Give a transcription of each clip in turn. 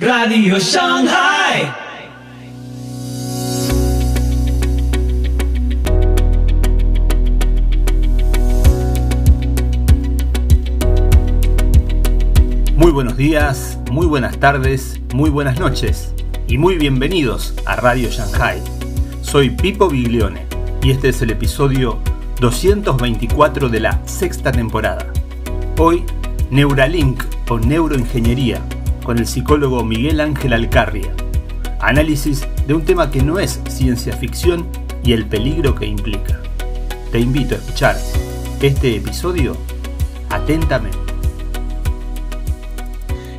Radio Shanghai. Muy buenos días, muy buenas tardes, muy buenas noches y muy bienvenidos a Radio Shanghai. Soy Pipo Biglione y este es el episodio 224 de la sexta temporada. Hoy, Neuralink o neuroingeniería con el psicólogo Miguel Ángel Alcarria. Análisis de un tema que no es ciencia ficción y el peligro que implica. Te invito a escuchar este episodio atentamente.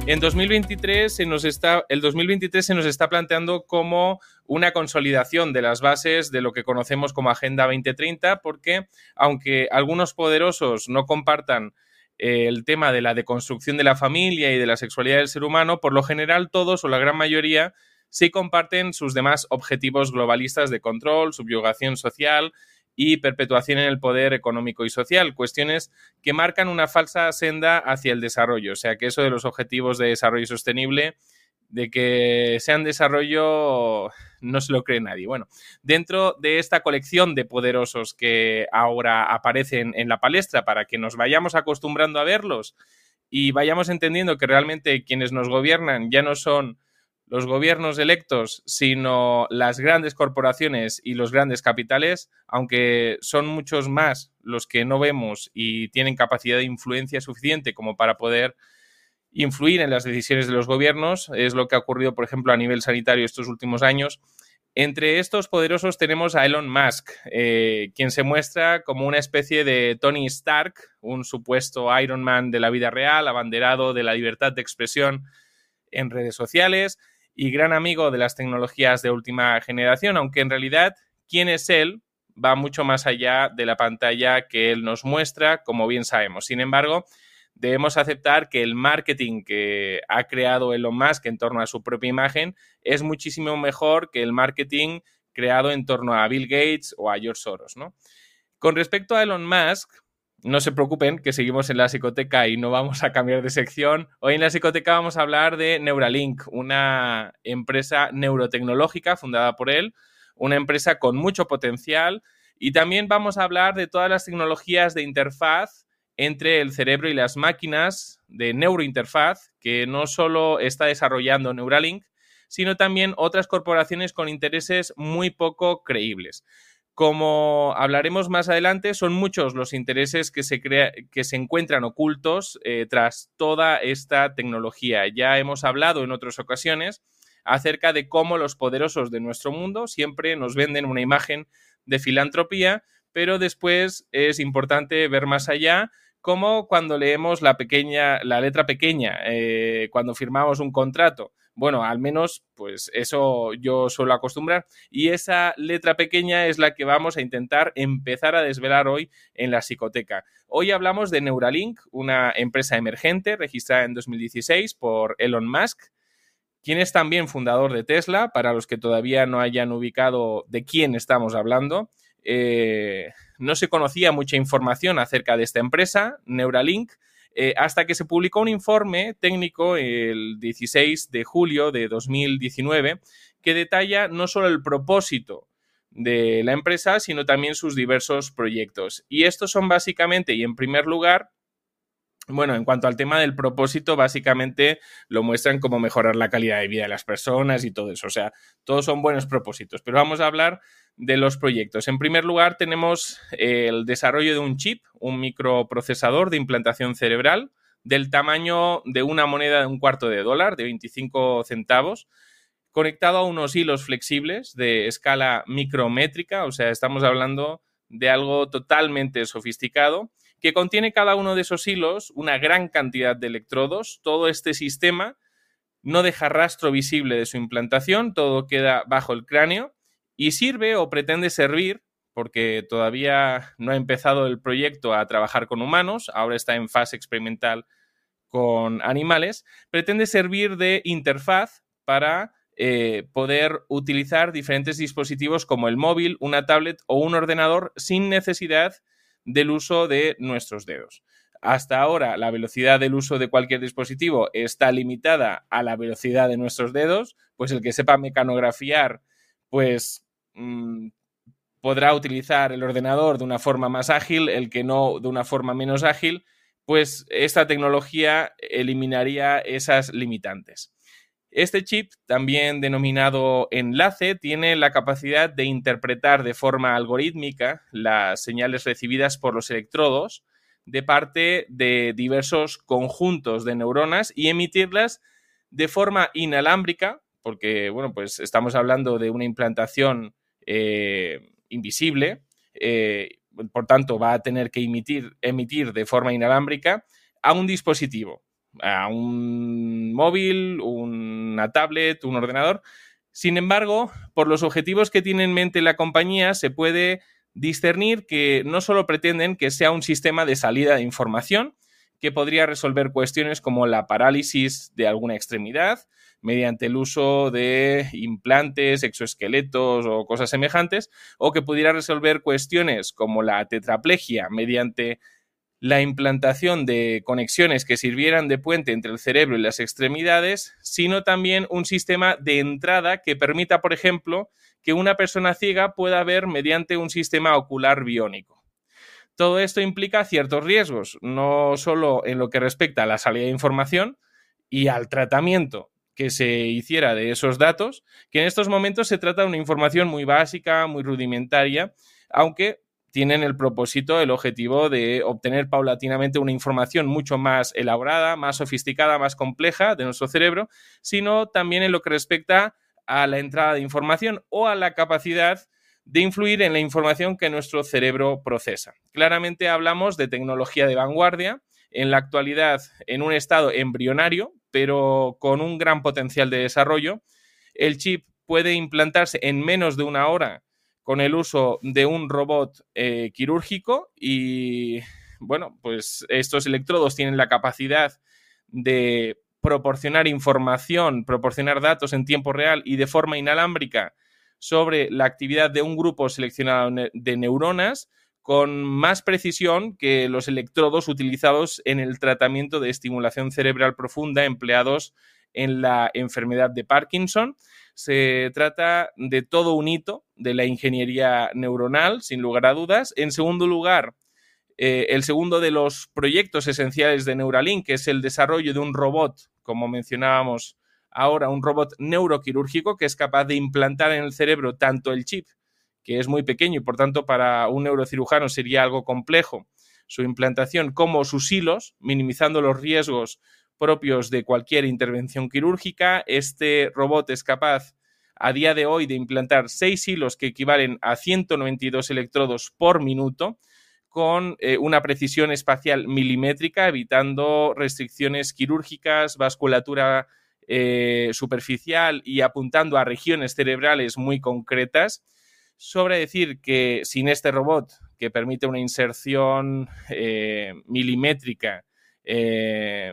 En 2023 se nos está, el 2023 se nos está planteando como una consolidación de las bases de lo que conocemos como Agenda 2030, porque aunque algunos poderosos no compartan eh, el tema de la deconstrucción de la familia y de la sexualidad del ser humano, por lo general todos o la gran mayoría sí comparten sus demás objetivos globalistas de control, subyugación social y perpetuación en el poder económico y social, cuestiones que marcan una falsa senda hacia el desarrollo. O sea, que eso de los objetivos de desarrollo sostenible, de que sean desarrollo, no se lo cree nadie. Bueno, dentro de esta colección de poderosos que ahora aparecen en la palestra para que nos vayamos acostumbrando a verlos y vayamos entendiendo que realmente quienes nos gobiernan ya no son los gobiernos electos, sino las grandes corporaciones y los grandes capitales, aunque son muchos más los que no vemos y tienen capacidad de influencia suficiente como para poder influir en las decisiones de los gobiernos, es lo que ha ocurrido, por ejemplo, a nivel sanitario estos últimos años. Entre estos poderosos tenemos a Elon Musk, eh, quien se muestra como una especie de Tony Stark, un supuesto Iron Man de la vida real, abanderado de la libertad de expresión en redes sociales, y gran amigo de las tecnologías de última generación, aunque en realidad quién es él va mucho más allá de la pantalla que él nos muestra, como bien sabemos. Sin embargo, debemos aceptar que el marketing que ha creado Elon Musk en torno a su propia imagen es muchísimo mejor que el marketing creado en torno a Bill Gates o a George Soros. ¿no? Con respecto a Elon Musk, no se preocupen que seguimos en la psicoteca y no vamos a cambiar de sección. Hoy en la psicoteca vamos a hablar de Neuralink, una empresa neurotecnológica fundada por él, una empresa con mucho potencial y también vamos a hablar de todas las tecnologías de interfaz entre el cerebro y las máquinas de neurointerfaz que no solo está desarrollando Neuralink, sino también otras corporaciones con intereses muy poco creíbles. Como hablaremos más adelante, son muchos los intereses que se, que se encuentran ocultos eh, tras toda esta tecnología. Ya hemos hablado en otras ocasiones acerca de cómo los poderosos de nuestro mundo siempre nos venden una imagen de filantropía, pero después es importante ver más allá como cuando leemos la pequeña, la letra pequeña, eh, cuando firmamos un contrato. Bueno, al menos, pues eso yo suelo acostumbrar. Y esa letra pequeña es la que vamos a intentar empezar a desvelar hoy en la psicoteca. Hoy hablamos de Neuralink, una empresa emergente registrada en 2016 por Elon Musk, quien es también fundador de Tesla, para los que todavía no hayan ubicado de quién estamos hablando. Eh, no se conocía mucha información acerca de esta empresa, Neuralink, eh, hasta que se publicó un informe técnico el 16 de julio de 2019 que detalla no solo el propósito de la empresa, sino también sus diversos proyectos. Y estos son básicamente, y en primer lugar, bueno, en cuanto al tema del propósito, básicamente lo muestran como mejorar la calidad de vida de las personas y todo eso. O sea, todos son buenos propósitos. Pero vamos a hablar de los proyectos. En primer lugar, tenemos el desarrollo de un chip, un microprocesador de implantación cerebral del tamaño de una moneda de un cuarto de dólar, de 25 centavos, conectado a unos hilos flexibles de escala micrométrica, o sea, estamos hablando de algo totalmente sofisticado que contiene cada uno de esos hilos una gran cantidad de electrodos. Todo este sistema no deja rastro visible de su implantación, todo queda bajo el cráneo y sirve o pretende servir, porque todavía no ha empezado el proyecto a trabajar con humanos, ahora está en fase experimental con animales, pretende servir de interfaz para eh, poder utilizar diferentes dispositivos como el móvil, una tablet o un ordenador sin necesidad del uso de nuestros dedos. hasta ahora la velocidad del uso de cualquier dispositivo está limitada a la velocidad de nuestros dedos, pues el que sepa mecanografiar, pues mm, podrá utilizar el ordenador de una forma más ágil, el que no de una forma menos ágil, pues esta tecnología eliminaría esas limitantes. Este chip, también denominado enlace, tiene la capacidad de interpretar de forma algorítmica las señales recibidas por los electrodos de parte de diversos conjuntos de neuronas y emitirlas de forma inalámbrica, porque bueno, pues estamos hablando de una implantación eh, invisible, eh, por tanto va a tener que emitir, emitir de forma inalámbrica a un dispositivo, a un móvil, una tablet, un ordenador. Sin embargo, por los objetivos que tiene en mente la compañía, se puede discernir que no solo pretenden que sea un sistema de salida de información, que podría resolver cuestiones como la parálisis de alguna extremidad, mediante el uso de implantes, exoesqueletos o cosas semejantes, o que pudiera resolver cuestiones como la tetraplegia mediante la implantación de conexiones que sirvieran de puente entre el cerebro y las extremidades, sino también un sistema de entrada que permita, por ejemplo, que una persona ciega pueda ver mediante un sistema ocular biónico. Todo esto implica ciertos riesgos, no solo en lo que respecta a la salida de información y al tratamiento que se hiciera de esos datos, que en estos momentos se trata de una información muy básica, muy rudimentaria, aunque tienen el propósito, el objetivo de obtener paulatinamente una información mucho más elaborada, más sofisticada, más compleja de nuestro cerebro, sino también en lo que respecta a la entrada de información o a la capacidad de influir en la información que nuestro cerebro procesa. Claramente hablamos de tecnología de vanguardia, en la actualidad en un estado embrionario, pero con un gran potencial de desarrollo. El chip puede implantarse en menos de una hora con el uso de un robot eh, quirúrgico y, bueno, pues estos electrodos tienen la capacidad de proporcionar información, proporcionar datos en tiempo real y de forma inalámbrica sobre la actividad de un grupo seleccionado de neuronas con más precisión que los electrodos utilizados en el tratamiento de estimulación cerebral profunda empleados en la enfermedad de Parkinson. Se trata de todo un hito de la ingeniería neuronal, sin lugar a dudas. En segundo lugar, eh, el segundo de los proyectos esenciales de Neuralink, es el desarrollo de un robot, como mencionábamos ahora, un robot neuroquirúrgico que es capaz de implantar en el cerebro tanto el chip que es muy pequeño y por tanto para un neurocirujano sería algo complejo su implantación, como sus hilos, minimizando los riesgos propios de cualquier intervención quirúrgica. Este robot es capaz a día de hoy de implantar seis hilos que equivalen a 192 electrodos por minuto con eh, una precisión espacial milimétrica, evitando restricciones quirúrgicas, vasculatura eh, superficial y apuntando a regiones cerebrales muy concretas sobre decir que sin este robot que permite una inserción eh, milimétrica eh,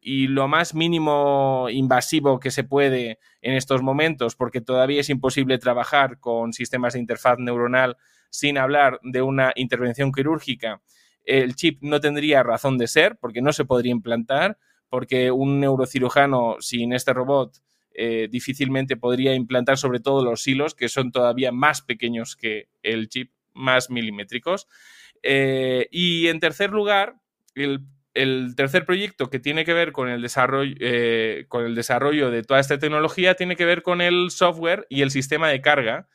y lo más mínimo invasivo que se puede en estos momentos, porque todavía es imposible trabajar con sistemas de interfaz neuronal sin hablar de una intervención quirúrgica, el chip no tendría razón de ser, porque no se podría implantar, porque un neurocirujano sin este robot eh, difícilmente podría implantar sobre todo los hilos, que son todavía más pequeños que el chip, más milimétricos. Eh, y en tercer lugar, el, tercer proyecto que tiene que ver con el, desarrollo, eh, con el desarrollo de toda esta tecnología tiene que ver con el software y el sistema de carga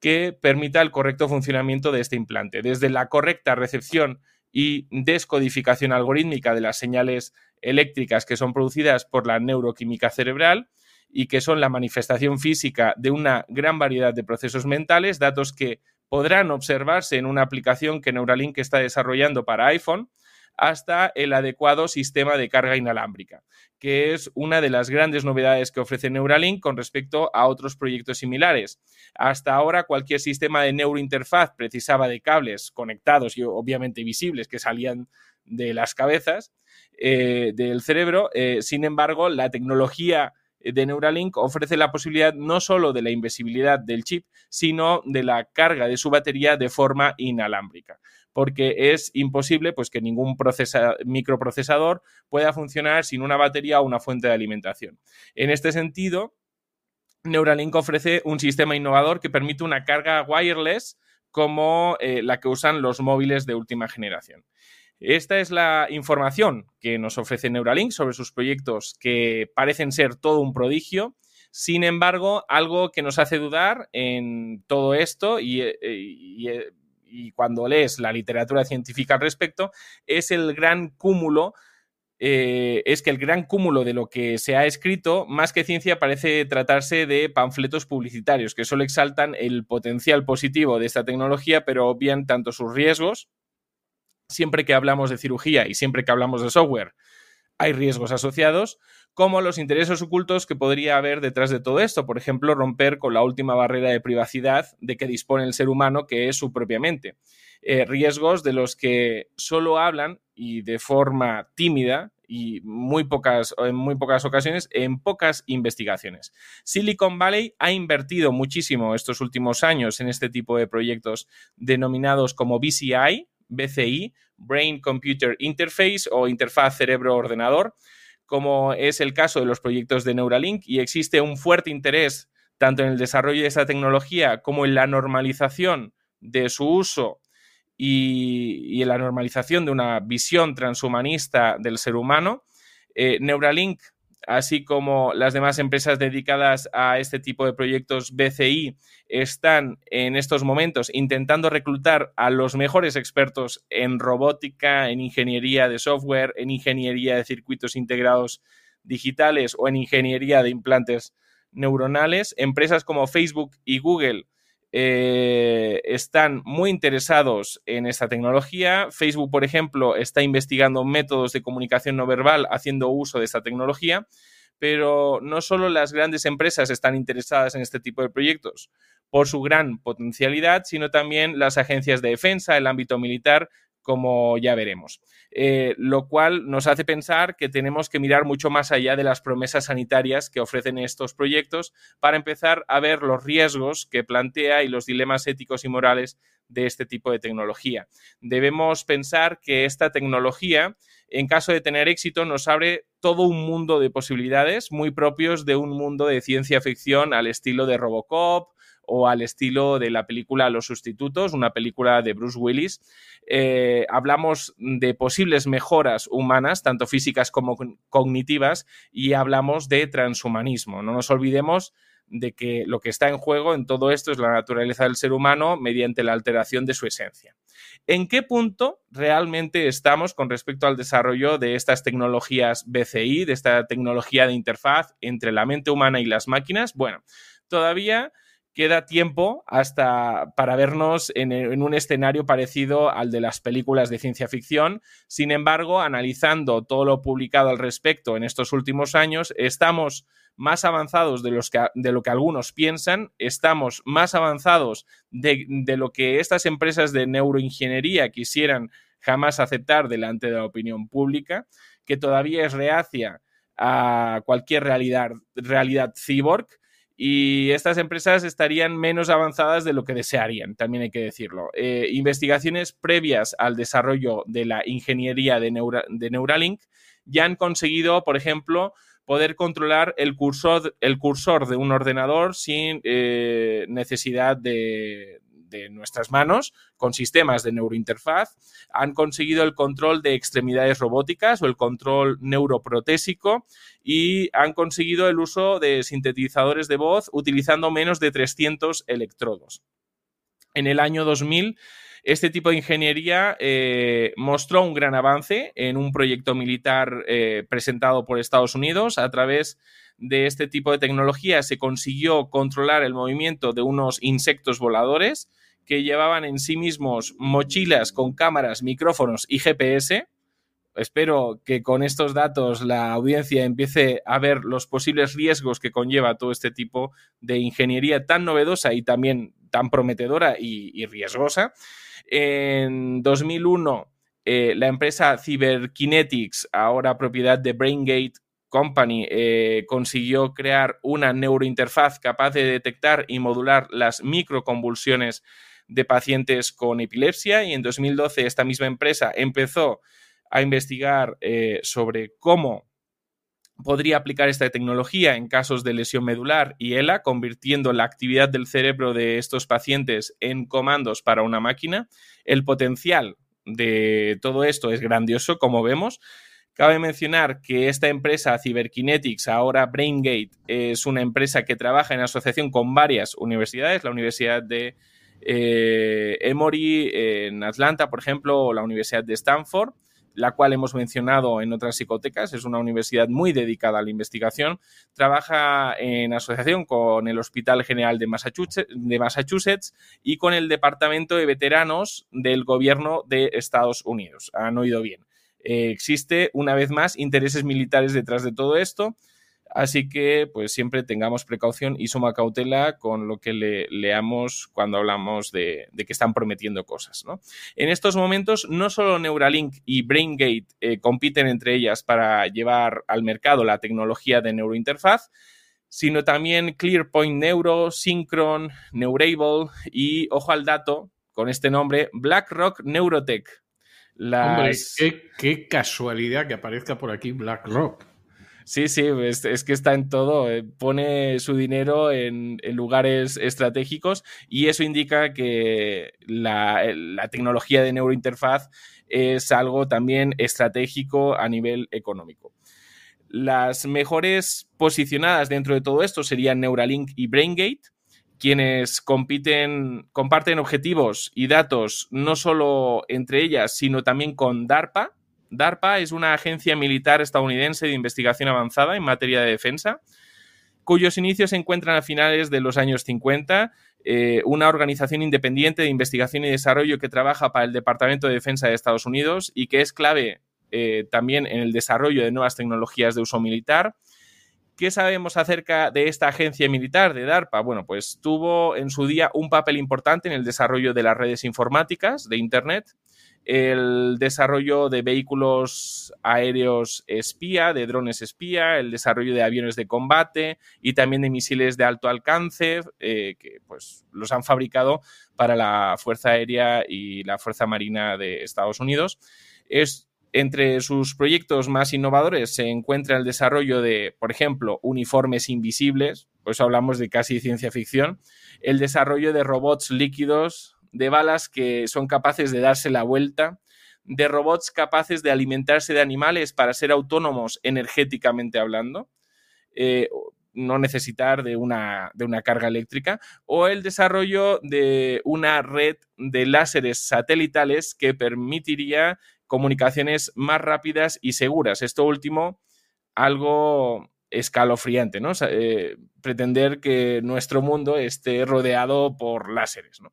que permita el correcto funcionamiento de este implante, desde la correcta recepción y descodificación algorítmica de las señales eléctricas que son producidas por la neuroquímica cerebral, y que son la manifestación física de una gran variedad de procesos mentales, datos que podrán observarse en una aplicación que Neuralink está desarrollando para iPhone, hasta el adecuado sistema de carga inalámbrica, que es una de las grandes novedades que ofrece Neuralink con respecto a otros proyectos similares. Hasta ahora cualquier sistema de neurointerfaz precisaba de cables conectados y obviamente visibles que salían de las cabezas eh, del cerebro. Eh, sin embargo, la tecnología de Neuralink ofrece la posibilidad no solo de la invisibilidad del chip, sino de la carga de su batería de forma inalámbrica. porque es imposible pues, que ningún microprocesador pueda funcionar sin una batería o una fuente de alimentación. En este sentido, Neuralink ofrece un sistema innovador que permite una carga wireless como eh, la que usan los móviles de última generación. Esta es la información que nos ofrece Neuralink sobre sus proyectos que parecen ser todo un prodigio. Sin embargo, algo que nos hace dudar en todo esto y, eh, eh, cuando lees la literatura científica al respecto es el gran cúmulo eh, es que el gran cúmulo de lo que se ha escrito, más que ciencia, parece tratarse de panfletos publicitarios que solo exaltan el potencial positivo de esta tecnología, pero obvian tanto sus riesgos. Siempre que hablamos de cirugía y siempre que hablamos de software, hay riesgos asociados, como los intereses ocultos que podría haber detrás de todo esto. Por ejemplo, romper con la última barrera de privacidad de que dispone el ser humano, que es su propia mente. Eh, riesgos de los que solo hablan y de forma tímida y muy pocas, en muy pocas ocasiones en pocas investigaciones. Silicon Valley ha invertido muchísimo estos últimos años en este tipo de proyectos denominados como BCI, BCI, Brain Computer Interface o interfaz cerebro-ordenador, como es el caso de los proyectos de Neuralink, y existe un fuerte interés tanto en el desarrollo de esta tecnología como en la normalización de su uso y, en la normalización de una visión transhumanista del ser humano. Eh, Neuralink, así como las demás empresas dedicadas a este tipo de proyectos BCI, están en estos momentos intentando reclutar a los mejores expertos en robótica, en ingeniería de software, en ingeniería de circuitos integrados digitales o en ingeniería de implantes neuronales. Empresas como Facebook y Google eh, están muy interesados en esta tecnología. Facebook, por ejemplo, está investigando métodos de comunicación no verbal haciendo uso de esta tecnología, pero no solo las grandes empresas están interesadas en este tipo de proyectos por su gran potencialidad, sino también las agencias de defensa, el ámbito militar, como ya veremos. Eh, lo cual nos hace pensar que tenemos que mirar mucho más allá de las promesas sanitarias que ofrecen estos proyectos para empezar a ver los riesgos que plantea y los dilemas éticos y morales de este tipo de tecnología. Debemos pensar que esta tecnología, en caso de tener éxito, nos abre todo un mundo de posibilidades muy propios de un mundo de ciencia ficción al estilo de Robocop, o al estilo de la película Los Sustitutos, una película de Bruce Willis. Eh, hablamos de posibles mejoras humanas, tanto físicas como cognitivas, y hablamos de transhumanismo. No nos olvidemos de que lo que está en juego en todo esto es la naturaleza del ser humano mediante la alteración de su esencia. ¿En qué punto realmente estamos con respecto al desarrollo de estas tecnologías BCI, de esta tecnología de interfaz entre la mente humana y las máquinas? Bueno, todavía queda tiempo hasta para vernos en, un escenario parecido al de las películas de ciencia ficción. Sin embargo, analizando todo lo publicado al respecto en estos últimos años, estamos más avanzados de, los que, de lo que algunos piensan, estamos más avanzados de, de lo que estas empresas de neuroingeniería quisieran jamás aceptar delante de la opinión pública, que todavía es reacia a cualquier realidad, realidad cyborg y estas empresas estarían menos avanzadas de lo que desearían, también hay que decirlo. Eh, investigaciones previas al desarrollo de la ingeniería de, Neuralink ya han conseguido, por ejemplo, poder controlar el cursor, el cursor de un ordenador sin eh, necesidad de, de nuestras manos con sistemas de neurointerfaz, han conseguido el control de extremidades robóticas o el control neuroprotésico y han conseguido el uso de sintetizadores de voz utilizando menos de 300 electrodos. En el año 2000, este tipo de ingeniería eh, mostró un gran avance en un proyecto militar eh, presentado por Estados Unidos a través de este tipo de tecnología se consiguió controlar el movimiento de unos insectos voladores que llevaban en sí mismos mochilas con cámaras, micrófonos y GPS. Espero que con estos datos la audiencia empiece a ver los posibles riesgos que conlleva todo este tipo de ingeniería tan novedosa y también tan prometedora y, riesgosa. En 2001, eh, la empresa Cyberkinetics, ahora propiedad de BrainGate Company, eh, consiguió crear una neurointerfaz capaz de detectar y modular las microconvulsiones de pacientes con epilepsia y en 2012 esta misma empresa empezó a investigar eh, sobre cómo podría aplicar esta tecnología en casos de lesión medular y ELA, convirtiendo la actividad del cerebro de estos pacientes en comandos para una máquina. El potencial de todo esto es grandioso, como vemos. Cabe mencionar que esta empresa Cyberkinetics, ahora BrainGate, es una empresa que trabaja en asociación con varias universidades, la Universidad de eh, Emory en Atlanta, por ejemplo, o la Universidad de Stanford, la cual hemos mencionado en otras psicotecas, es una universidad muy dedicada a la investigación, trabaja en asociación con el Hospital General de Massachusetts, y con el Departamento de Veteranos del Gobierno de Estados Unidos. Han oído bien. Eh, existe, una vez más, intereses militares detrás de todo esto. Así que, pues siempre tengamos precaución y suma cautela con lo que leamos cuando hablamos de, que están prometiendo cosas. En estos momentos, no solo Neuralink y BrainGate eh, compiten entre ellas para llevar al mercado la tecnología de neurointerfaz, sino también ClearPoint Neuro, Synchron, Neurable y, ojo al dato, con este nombre, BlackRock Neurotech. Hombre, qué, casualidad que aparezca por aquí BlackRock. Sí, sí, es, que está en todo. Eh, pone su dinero en, lugares estratégicos y eso indica que la, tecnología de neurointerfaz es algo también estratégico a nivel económico. Las mejores posicionadas dentro de todo esto serían Neuralink y BrainGate quienes compiten, comparten objetivos y datos no solo entre ellas, sino también con DARPA. DARPA es una agencia militar estadounidense de investigación avanzada en materia de defensa, cuyos inicios se encuentran a finales de los años 50, eh, una organización independiente de investigación y desarrollo que trabaja para el Departamento de Defensa de Estados Unidos y que es clave eh, también en el desarrollo de nuevas tecnologías de uso militar ¿Qué sabemos acerca de esta agencia militar de DARPA? Bueno, pues tuvo en su día un papel importante en el desarrollo de las redes informáticas de Internet, el desarrollo de vehículos aéreos espía, de drones espía, el desarrollo de aviones de combate y también de misiles de alto alcance eh, que pues los han fabricado para la Fuerza Aérea y la Fuerza Marina de Estados Unidos. Es entre sus proyectos más innovadores se encuentra el desarrollo de, por ejemplo, uniformes invisibles, por eso hablamos de casi ciencia ficción, el desarrollo de robots líquidos, de balas que son capaces de darse la vuelta, de robots capaces de alimentarse de animales para ser autónomos energéticamente hablando, eh, no necesitar de una, de una carga eléctrica, o el desarrollo de una red de láseres satelitales que permitiría comunicaciones más rápidas y seguras. Esto último, algo escalofriante, ¿no? Eh, pretender que nuestro mundo esté rodeado por láseres, ¿no?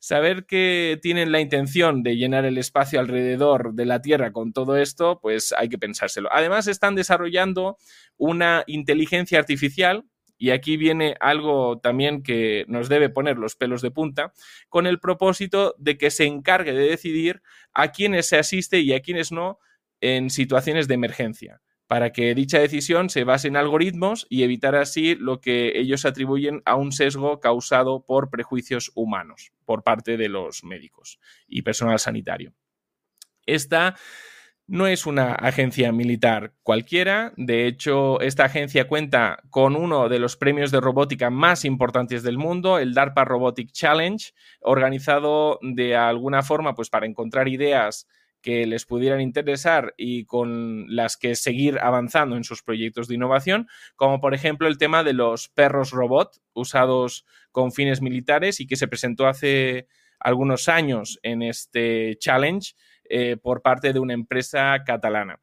Saber que tienen la intención de llenar el espacio alrededor de la Tierra con todo esto, pues hay que pensárselo. Además, están desarrollando una inteligencia artificial y aquí viene algo también que nos debe poner los pelos de punta, con el propósito de que se encargue de decidir a quiénes se asiste y a quiénes no en situaciones de emergencia, para que dicha decisión se base en algoritmos y evitar así lo que ellos atribuyen a un sesgo causado por prejuicios humanos por parte de los médicos y personal sanitario. Esta no es una agencia militar cualquiera, de hecho esta agencia cuenta con uno de los premios de robótica más importantes del mundo, el DARPA Robotic Challenge, organizado de alguna forma pues para encontrar ideas que les pudieran interesar y con las que seguir avanzando en sus proyectos de innovación, como por ejemplo el tema de los perros robot usados con fines militares y que se presentó hace algunos años en este challenge eh, por parte de una empresa catalana.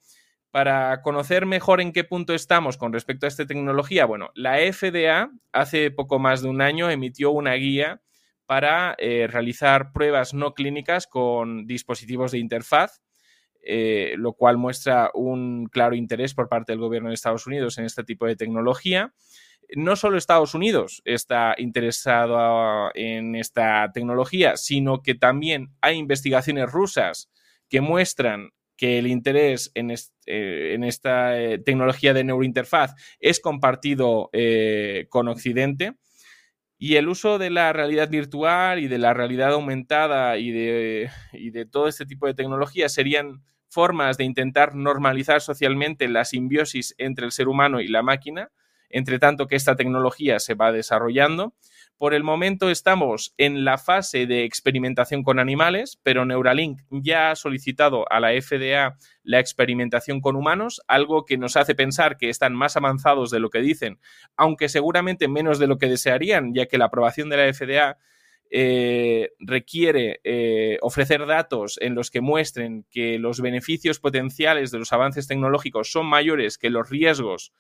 Para conocer mejor en qué punto estamos con respecto a esta tecnología, bueno, la FDA hace poco más de un año emitió una guía para eh, realizar pruebas no clínicas con dispositivos de interfaz, eh, lo cual muestra un claro interés por parte del gobierno de Estados Unidos en este tipo de tecnología. No solo Estados Unidos está interesado en esta tecnología, sino que también hay investigaciones rusas que muestran que el interés en, eh, esta tecnología de neurointerfaz es compartido con Occidente. Y el uso de la realidad virtual y de la realidad aumentada y de, y de todo este tipo de tecnologías serían formas de intentar normalizar socialmente la simbiosis entre el ser humano y la máquina, entre tanto que esta tecnología se va desarrollando. Por el momento estamos en la fase de experimentación con animales, pero Neuralink ya ha solicitado a la FDA la experimentación con humanos, algo que nos hace pensar que están más avanzados de lo que dicen, aunque seguramente menos de lo que desearían, ya que la aprobación de la FDA eh, requiere eh, ofrecer datos en los que muestren que los beneficios potenciales de los avances tecnológicos son mayores que los riesgos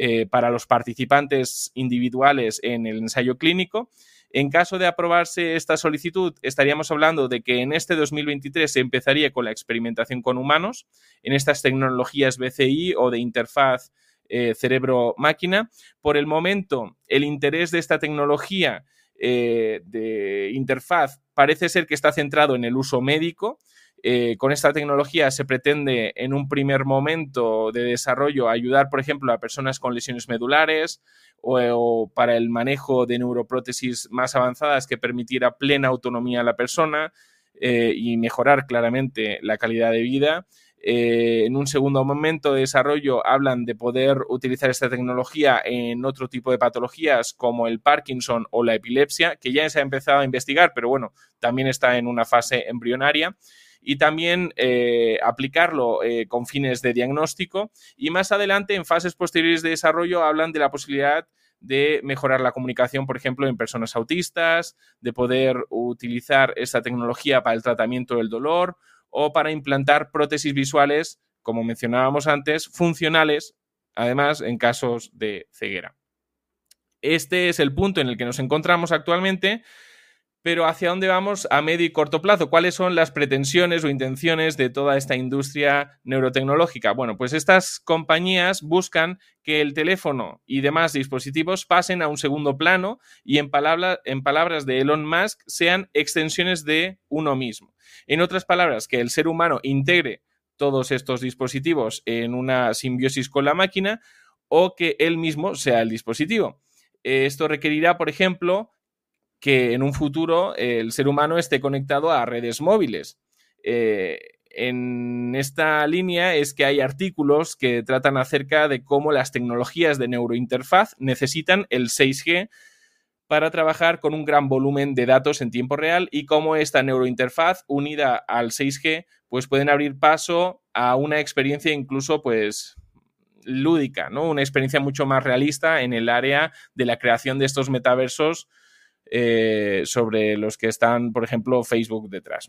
eh, para los participantes individuales en el ensayo clínico. En caso de aprobarse esta solicitud, estaríamos hablando de que en este 2023 se empezaría con la experimentación con humanos en estas tecnologías BCI o de interfaz eh, cerebro-máquina. Por el momento, el interés de esta tecnología eh, de interfaz parece ser que está centrado en el uso médico. Eh, con esta tecnología se pretende en un primer momento de desarrollo ayudar, por ejemplo, a personas con lesiones medulares o, para el manejo de neuroprótesis más avanzadas que permitiera plena autonomía a la persona eh, y mejorar claramente la calidad de vida. Eh, en un segundo momento de desarrollo hablan de poder utilizar esta tecnología en otro tipo de patologías como el Parkinson o la epilepsia, que ya se ha empezado a investigar, pero bueno, también está en una fase embrionaria y también eh, aplicarlo eh, con fines de diagnóstico. Y más adelante, en fases posteriores de desarrollo, hablan de la posibilidad de mejorar la comunicación, por ejemplo, en personas autistas, de poder utilizar esta tecnología para el tratamiento del dolor o para implantar prótesis visuales, como mencionábamos antes, funcionales, además, en casos de ceguera. Este es el punto en el que nos encontramos actualmente pero ¿hacia dónde vamos a medio y corto plazo? ¿Cuáles son las pretensiones o intenciones de toda esta industria neurotecnológica? Bueno, pues estas compañías buscan que el teléfono y demás dispositivos pasen a un segundo plano y en, en palabras de Elon Musk sean extensiones de uno mismo. En otras palabras, que el ser humano integre todos estos dispositivos en una simbiosis con la máquina o que él mismo sea el dispositivo. Esto requerirá, por ejemplo, que en un futuro el ser humano esté conectado a redes móviles. Eh, en esta línea es que hay artículos que tratan acerca de cómo las tecnologías de neurointerfaz necesitan el 6G para trabajar con un gran volumen de datos en tiempo real y cómo esta neurointerfaz unida al 6G pues pueden abrir paso a una experiencia incluso pues lúdica, ¿no? Una experiencia mucho más realista en el área de la creación de estos metaversos eh, sobre los que están, por ejemplo, Facebook detrás.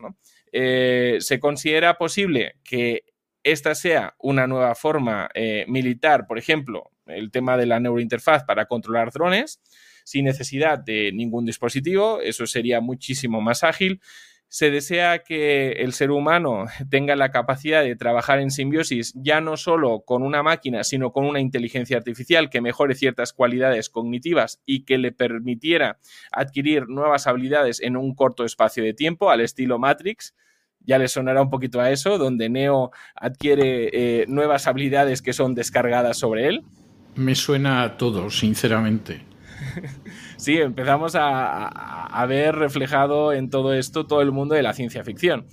Eh, se considera posible que esta sea una nueva forma eh, militar, por ejemplo, el tema de la neurointerfaz para controlar drones sin necesidad de ningún dispositivo, eso sería muchísimo más ágil se desea que el ser humano tenga la capacidad de trabajar en simbiosis ya no solo con una máquina, sino con una inteligencia artificial que mejore ciertas cualidades cognitivas y que le permitiera adquirir nuevas habilidades en un corto espacio de tiempo, al estilo Matrix. Ya le sonará un poquito a eso, donde Neo adquiere eh, nuevas habilidades que son descargadas sobre él. Me suena a todo, sinceramente. sí, empezamos a, ver reflejado en todo esto todo el mundo de la ciencia ficción.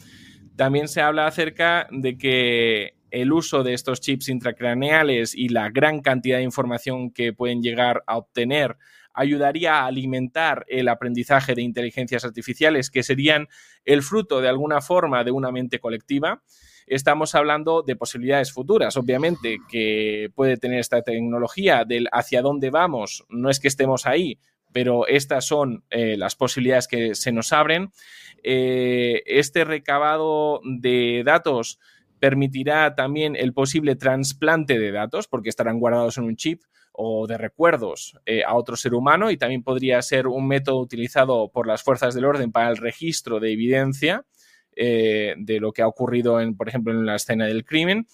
También se habla acerca de que el uso de estos chips intracraneales y la gran cantidad de información que pueden llegar a obtener ayudaría a alimentar el aprendizaje de inteligencias artificiales que serían el fruto de alguna forma de una mente colectiva. Estamos hablando de posibilidades futuras, obviamente, que puede tener esta tecnología, del hacia dónde vamos, no es que estemos ahí, pero estas son eh, las posibilidades que se nos abren. Eh, este recabado de datos permitirá también el posible trasplante de datos, porque estarán guardados en un chip o de recuerdos eh, a otro ser humano y también podría ser un método utilizado por las fuerzas del orden para el registro de evidencia de lo que ha ocurrido, en, por ejemplo, en la escena del crimen.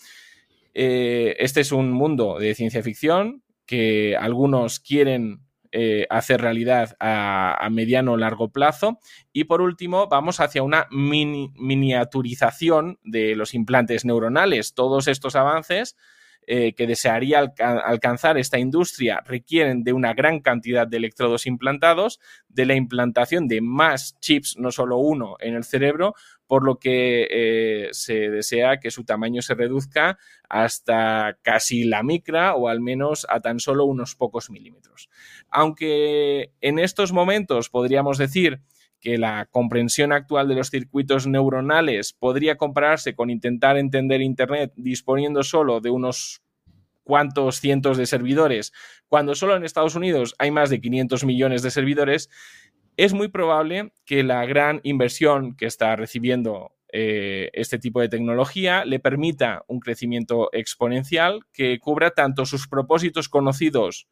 este es un mundo de ciencia ficción que algunos quieren eh, hacer realidad a, mediano o largo plazo. Y por último, vamos hacia una miniaturización de los implantes neuronales. Todos estos avances eh, que desearía alcanzar esta industria requieren de una gran cantidad de electrodos implantados, de la implantación de más chips, no solo uno, en el cerebro, por lo que eh, se desea que su tamaño se reduzca hasta casi la micra o al menos a tan solo unos pocos milímetros. Aunque en estos momentos podríamos decir que la comprensión actual de los circuitos neuronales podría compararse con intentar entender Internet disponiendo solo de unos cuantos cientos de servidores, cuando solo en Estados Unidos hay más de 500 millones de servidores, es muy probable que la gran inversión que está recibiendo eh, este tipo de tecnología le permita un crecimiento exponencial que cubra tanto sus propósitos conocidos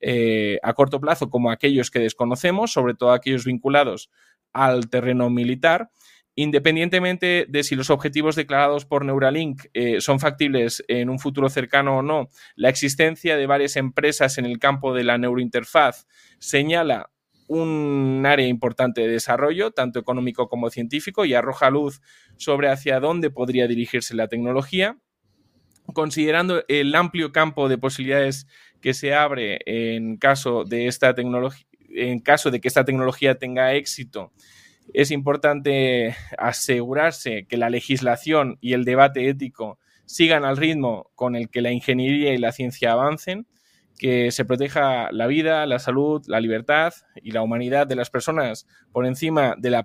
eh, a corto plazo como aquellos que desconocemos, sobre todo aquellos vinculados al terreno militar, independientemente de si los objetivos declarados por Neuralink eh, son factibles en un futuro cercano o no, la existencia de varias empresas en el campo de la neurointerfaz señala un área importante de desarrollo, tanto económico como científico, y arroja luz sobre hacia dónde podría dirigirse la tecnología. Considerando el amplio campo de posibilidades que se abre en caso de esta en caso de que esta tecnología tenga éxito, es importante asegurarse que la legislación y el debate ético sigan al ritmo con el que la ingeniería y la ciencia avancen, que se proteja la vida, la salud, la libertad y la humanidad de las personas por encima de la,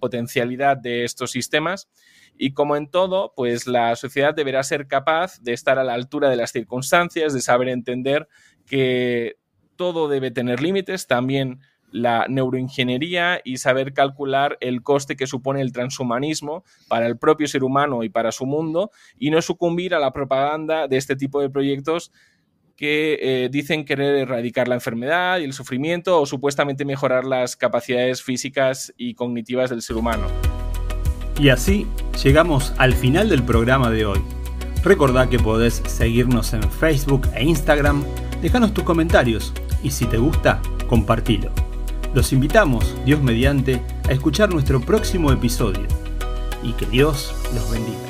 potencialidad de estos sistemas. Y como en todo, pues la sociedad deberá ser capaz de estar a la altura de las circunstancias, de saber entender que todo debe tener límites, también la neuroingeniería y saber calcular el coste que supone el transhumanismo para el propio ser humano y para su mundo y no sucumbir a la propaganda de este tipo de proyectos que eh, dicen querer erradicar la enfermedad y el sufrimiento o supuestamente mejorar las capacidades físicas y cognitivas del ser humano. Y así llegamos al final del programa de hoy. Recordá que podés seguirnos en Facebook e Instagram, dejanos tus comentarios y si te gusta, compartilo. Los invitamos, Dios mediante, a escuchar nuestro próximo episodio y que Dios los bendiga.